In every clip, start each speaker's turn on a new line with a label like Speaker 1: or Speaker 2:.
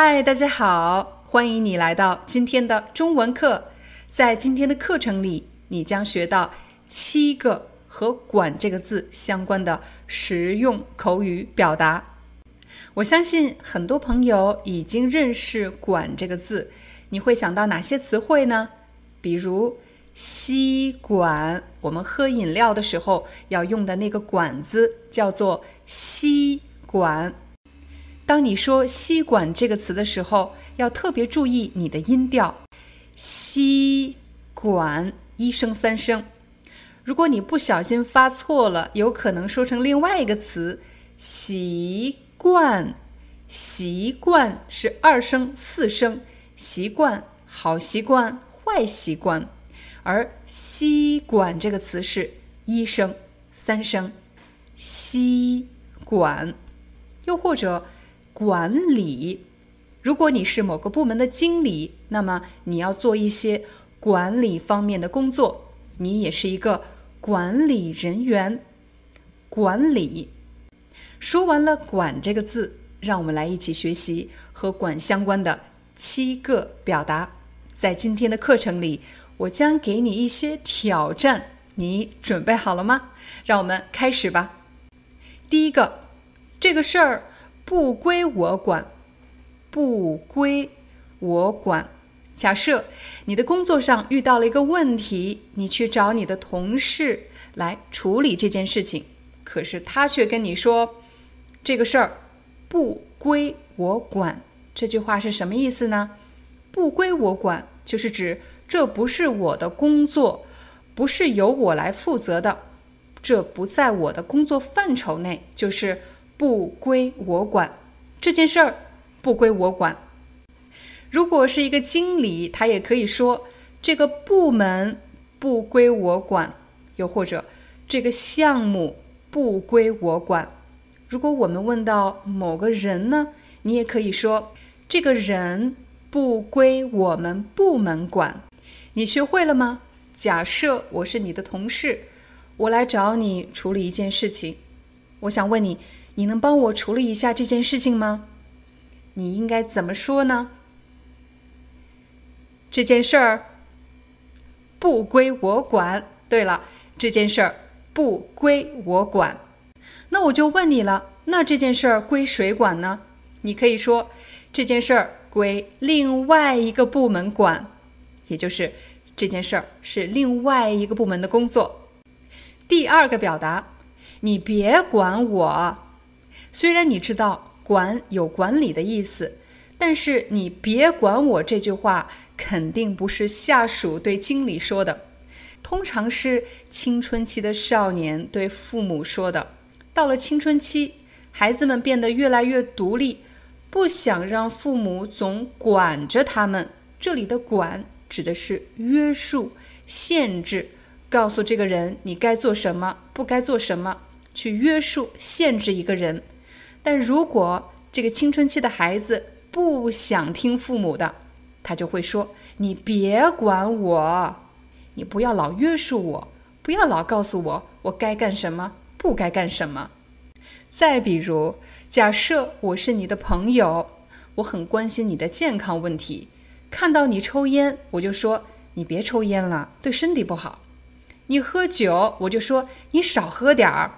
Speaker 1: 嗨，大家好，欢迎你来到今天的中文课。在今天的课程里，你将学到七个和“管”这个字相关的实用口语表达。我相信很多朋友已经认识“管”这个字，你会想到哪些词汇呢？比如吸管，我们喝饮料的时候要用的那个管子叫做吸管。当你说“吸管”这个词的时候，要特别注意你的音调，“吸管”一声三声。如果你不小心发错了，有可能说成另外一个词“习惯”。习惯是二声四声，习惯好习惯坏习惯，而“吸管”这个词是一声三声，吸管，又或者。管理，如果你是某个部门的经理，那么你要做一些管理方面的工作，你也是一个管理人员。管理，说完了“管”这个字，让我们来一起学习和“管”相关的七个表达。在今天的课程里，我将给你一些挑战，你准备好了吗？让我们开始吧。第一个，这个事儿。不归我管，不归我管。假设你的工作上遇到了一个问题，你去找你的同事来处理这件事情，可是他却跟你说：“这个事儿不归我管。”这句话是什么意思呢？不归我管，就是指这不是我的工作，不是由我来负责的，这不在我的工作范畴内，就是。不归我管，这件事儿不归我管。如果是一个经理，他也可以说这个部门不归我管，又或者这个项目不归我管。如果我们问到某个人呢，你也可以说这个人不归我们部门管。你学会了吗？假设我是你的同事，我来找你处理一件事情，我想问你。你能帮我处理一下这件事情吗？你应该怎么说呢？这件事儿不归我管。对了，这件事儿不归我管。那我就问你了，那这件事儿归谁管呢？你可以说这件事儿归另外一个部门管，也就是这件事儿是另外一个部门的工作。第二个表达，你别管我。虽然你知道“管”有管理的意思，但是你别管我这句话肯定不是下属对经理说的，通常是青春期的少年对父母说的。到了青春期，孩子们变得越来越独立，不想让父母总管着他们。这里的“管”指的是约束、限制，告诉这个人你该做什么，不该做什么，去约束、限制一个人。但如果这个青春期的孩子不想听父母的，他就会说：“你别管我，你不要老约束我，不要老告诉我我该干什么，不该干什么。”再比如，假设我是你的朋友，我很关心你的健康问题，看到你抽烟，我就说：“你别抽烟了，对身体不好。”你喝酒，我就说：“你少喝点儿。”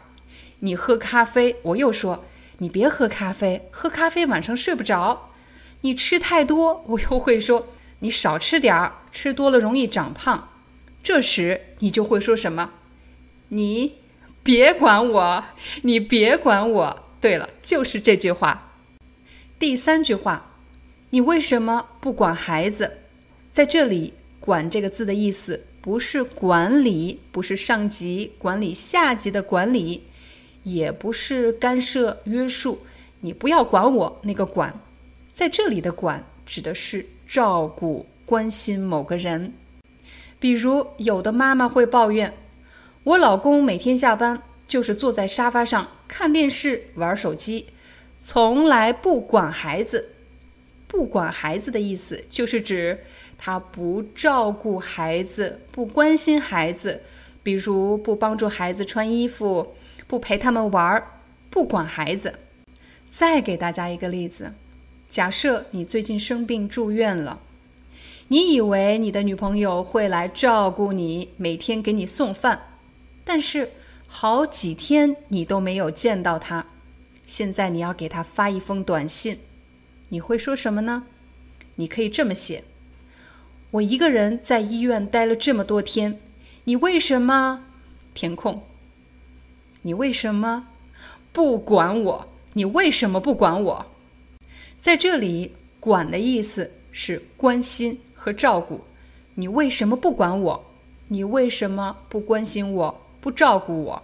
Speaker 1: 你喝咖啡，我又说。你别喝咖啡，喝咖啡晚上睡不着。你吃太多，我又会说你少吃点儿，吃多了容易长胖。这时你就会说什么？你别管我，你别管我。对了，就是这句话。第三句话，你为什么不管孩子？在这里，管这个字的意思不是管理，不是上级管理下级的管理，也不是干涉约束。你不要管我那个管，在这里的管指的是照顾、关心某个人。比如，有的妈妈会抱怨，我老公每天下班就是坐在沙发上看电视、玩手机，从来不管孩子。不管孩子的意思，就是指他不照顾孩子，不关心孩子，比如不帮助孩子穿衣服，不陪他们玩，不管孩子。再给大家一个例子，假设你最近生病住院了，你以为你的女朋友会来照顾你，每天给你送饭，但是好几天你都没有见到她，现在你要给她发一封短信。你会说什么呢？你可以这么写：我一个人在医院待了这么多天，你为什么填空？你为什么不管我？你为什么不管我？在这里，“管”的意思是关心和照顾。你为什么不管我？你为什么不关心我、不照顾我？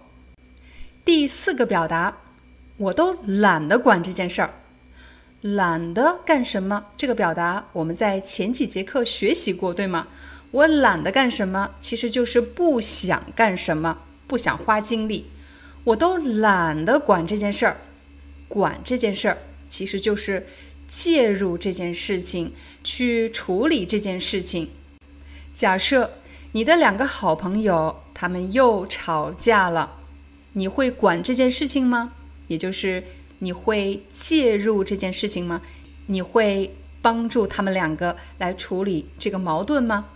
Speaker 1: 第四个表达，我都懒得管这件事儿。懒得干什么？这个表达我们在前几节课学习过，对吗？我懒得干什么，其实就是不想干什么，不想花精力。我都懒得管这件事儿。管这件事儿，其实就是介入这件事情，去处理这件事情。假设你的两个好朋友他们又吵架了，你会管这件事情吗？也就是。你会介入这件事情吗？你会帮助他们两个来处理这个矛盾吗？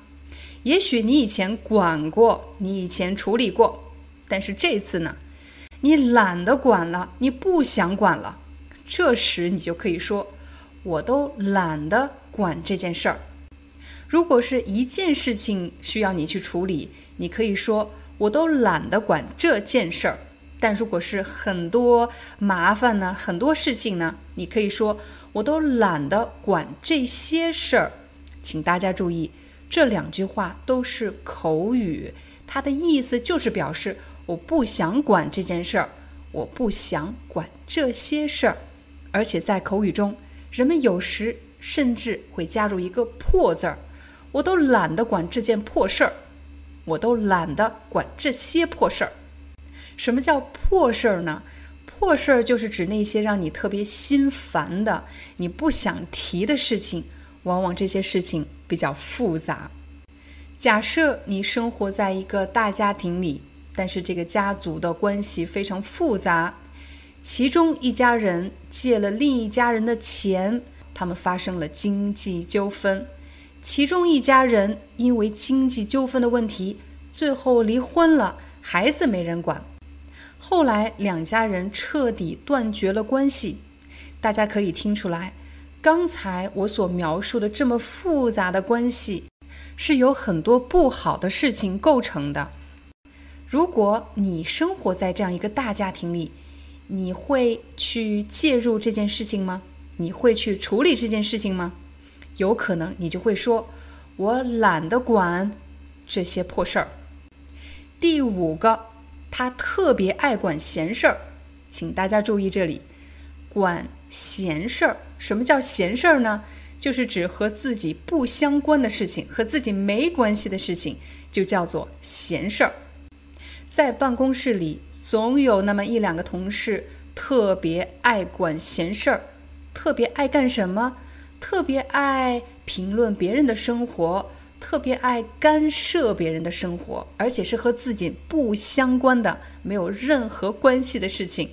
Speaker 1: 也许你以前管过，你以前处理过，但是这次呢，你懒得管了，你不想管了。这时你就可以说：“我都懒得管这件事儿。”如果是一件事情需要你去处理，你可以说：“我都懒得管这件事儿。”但如果是很多麻烦呢，很多事情呢，你可以说我都懒得管这些事儿。请大家注意，这两句话都是口语，它的意思就是表示我不想管这件事儿，我不想管这些事儿。而且在口语中，人们有时甚至会加入一个“破”字儿，我都懒得管这件破事儿，我都懒得管这些破事儿。什么叫破事儿呢？破事儿就是指那些让你特别心烦的、你不想提的事情。往往这些事情比较复杂。假设你生活在一个大家庭里，但是这个家族的关系非常复杂，其中一家人借了另一家人的钱，他们发生了经济纠纷，其中一家人因为经济纠纷的问题，最后离婚了，孩子没人管。后来两家人彻底断绝了关系，大家可以听出来，刚才我所描述的这么复杂的关系，是由很多不好的事情构成的。如果你生活在这样一个大家庭里，你会去介入这件事情吗？你会去处理这件事情吗？有可能你就会说：“我懒得管这些破事儿。”第五个。他特别爱管闲事儿，请大家注意这里，管闲事儿。什么叫闲事儿呢？就是指和自己不相关的事情，和自己没关系的事情，就叫做闲事儿。在办公室里，总有那么一两个同事特别爱管闲事儿，特别爱干什么？特别爱评论别人的生活。特别爱干涉别人的生活，而且是和自己不相关的、没有任何关系的事情。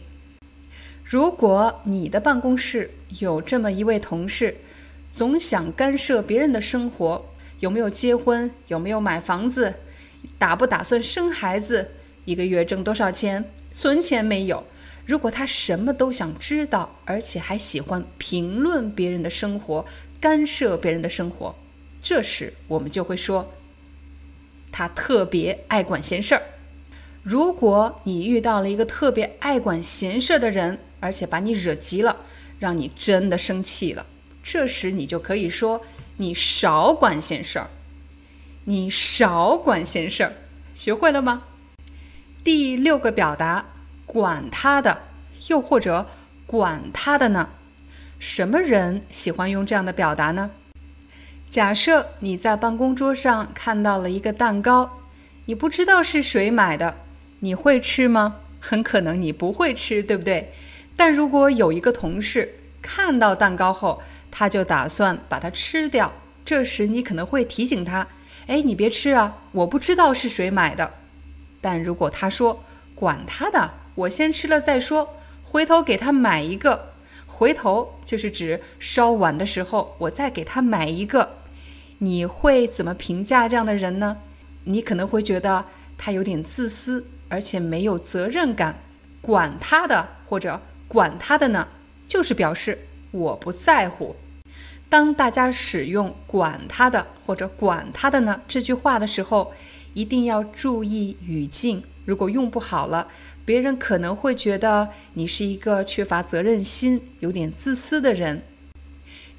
Speaker 1: 如果你的办公室有这么一位同事，总想干涉别人的生活，有没有结婚？有没有买房子？打不打算生孩子？一个月挣多少钱？存钱没有？如果他什么都想知道，而且还喜欢评论别人的生活，干涉别人的生活。这时，我们就会说，他特别爱管闲事儿。如果你遇到了一个特别爱管闲事儿的人，而且把你惹急了，让你真的生气了，这时你就可以说，你少管闲事儿。你少管闲事儿，学会了吗？第六个表达，管他的，又或者管他的呢？什么人喜欢用这样的表达呢？假设你在办公桌上看到了一个蛋糕，你不知道是谁买的，你会吃吗？很可能你不会吃，对不对？但如果有一个同事看到蛋糕后，他就打算把它吃掉，这时你可能会提醒他。哎，你别吃啊！我不知道是谁买的。但如果他说“管他的，我先吃了再说”，回头给他买一个，回头就是指稍晚的时候我再给他买一个，你会怎么评价这样的人呢？你可能会觉得他有点自私，而且没有责任感。管他的，或者管他的呢，就是表示我不在乎。当大家使用“管他的”或者“管他的呢”这句话的时候，一定要注意语境。如果用不好了，别人可能会觉得你是一个缺乏责任心、有点自私的人。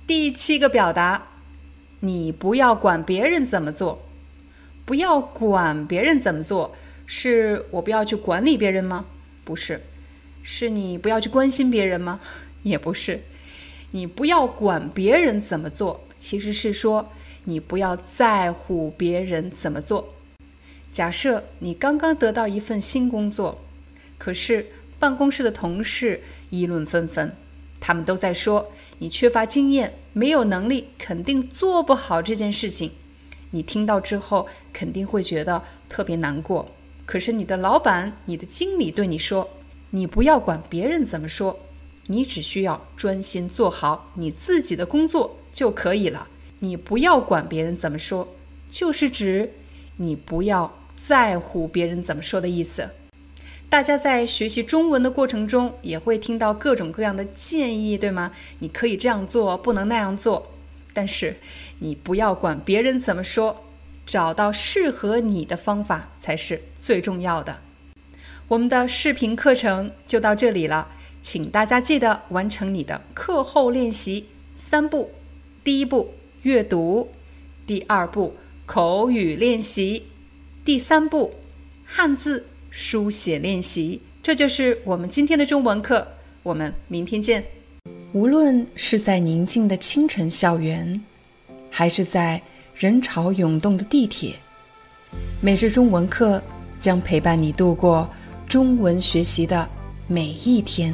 Speaker 1: 第七个表达，你不要管别人怎么做。不要管别人怎么做，是我不要去管理别人吗？不是，是你不要去关心别人吗？也不是。你不要管别人怎么做，其实是说你不要在乎别人怎么做。假设你刚刚得到一份新工作，可是办公室的同事议论纷纷，他们都在说你缺乏经验，没有能力，肯定做不好这件事情。你听到之后肯定会觉得特别难过。可是你的老板、你的经理对你说：“你不要管别人怎么说。”你只需要专心做好你自己的工作就可以了。你不要管别人怎么说，就是指你不要在乎别人怎么说的意思。大家在学习中文的过程中，也会听到各种各样的建议，对吗？你可以这样做，不能那样做。但是你不要管别人怎么说，找到适合你的方法才是最重要的。我们的视频课程就到这里了。请大家记得完成你的课后练习三步：第一步阅读，第二步口语练习，第三步汉字书写练习。这就是我们今天的中文课。我们明天见。无论是在宁静的清晨校园，还是在人潮涌动的地铁，每日中文课将陪伴你度过中文学习的每一天。